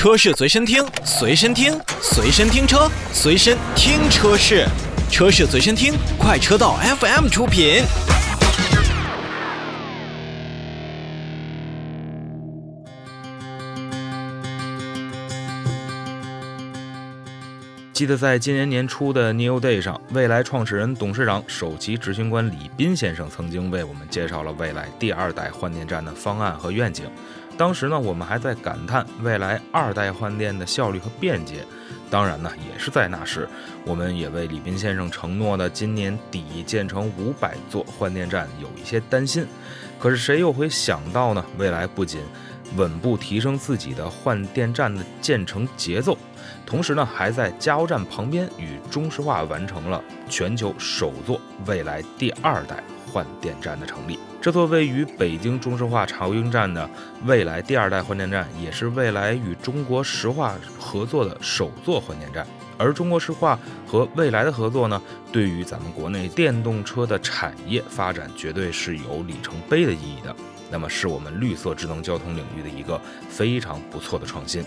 车市随身听，随身听，随身听车，随身听车市，车市随身听，快车道 FM 出品。记得在今年年初的 New Day 上，蔚来创始人、董事长、首席执行官李斌先生曾经为我们介绍了蔚来第二代换电站的方案和愿景。当时呢，我们还在感叹未来二代换电的效率和便捷。当然呢，也是在那时，我们也为李斌先生承诺的今年底建成五百座换电站有一些担心。可是谁又会想到呢？未来不仅稳步提升自己的换电站的建成节奏，同时呢，还在加油站旁边与中石化完成了全球首座未来第二代。换电站的成立，这座位于北京中石化茶营站的未来第二代换电站，也是未来与中国石化合作的首座换电站。而中国石化和未来的合作呢，对于咱们国内电动车的产业发展，绝对是有里程碑的意义的。那么，是我们绿色智能交通领域的一个非常不错的创新。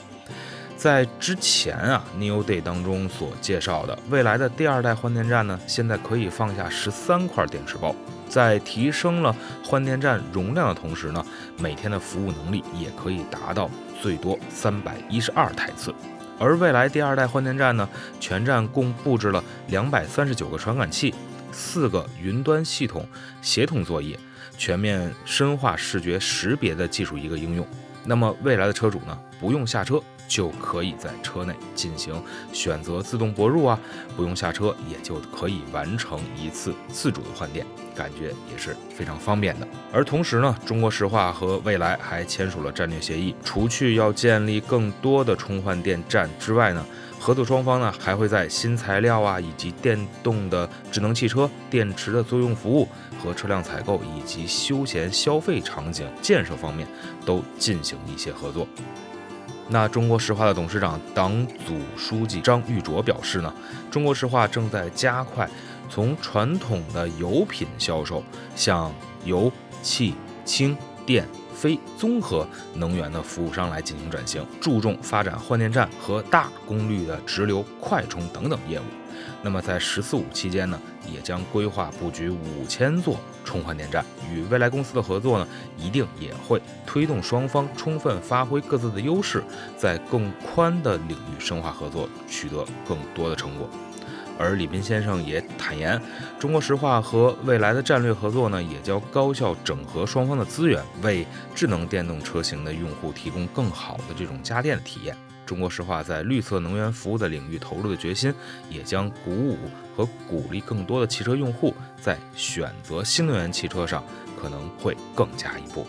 在之前啊，New Day 当中所介绍的未来的第二代换电站呢，现在可以放下十三块电池包。在提升了换电站容量的同时呢，每天的服务能力也可以达到最多三百一十二台次。而未来第二代换电站呢，全站共布置了两百三十九个传感器，四个云端系统协同作业，全面深化视觉识别的技术一个应用。那么未来的车主呢，不用下车。就可以在车内进行选择自动泊入啊，不用下车也就可以完成一次自主的换电，感觉也是非常方便的。而同时呢，中国石化和蔚来还签署了战略协议，除去要建立更多的充换电站之外呢，合作双方呢还会在新材料啊，以及电动的智能汽车、电池的作用服务和车辆采购以及休闲消费场景建设方面都进行一些合作。那中国石化的董事长、党组书记张玉卓表示呢，中国石化正在加快从传统的油品销售向油气氢电非综合能源的服务商来进行转型，注重发展换电站和大功率的直流快充等等业务。那么在“十四五”期间呢，也将规划布局五千座充换电站。与未来公司的合作呢，一定也会推动双方充分发挥各自的优势，在更宽的领域深化合作，取得更多的成果。而李斌先生也坦言，中国石化和未来的战略合作呢，也将高效整合双方的资源，为智能电动车型的用户提供更好的这种家电体验。中国石化在绿色能源服务的领域投入的决心，也将鼓舞和鼓励更多的汽车用户在选择新能源汽车上可能会更加一步。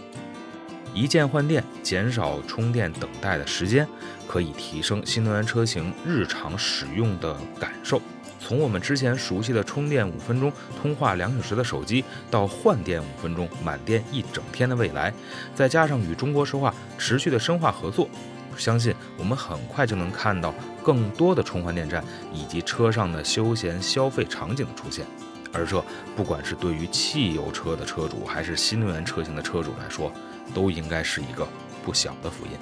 一键换电，减少充电等待的时间，可以提升新能源车型日常使用的感受。从我们之前熟悉的充电五分钟、通话两小时的手机，到换电五分钟、满电一整天的未来，再加上与中国石化持续的深化合作。相信我们很快就能看到更多的充换电站以及车上的休闲消费场景的出现，而这不管是对于汽油车的车主，还是新能源车型的车主来说，都应该是一个不小的福音。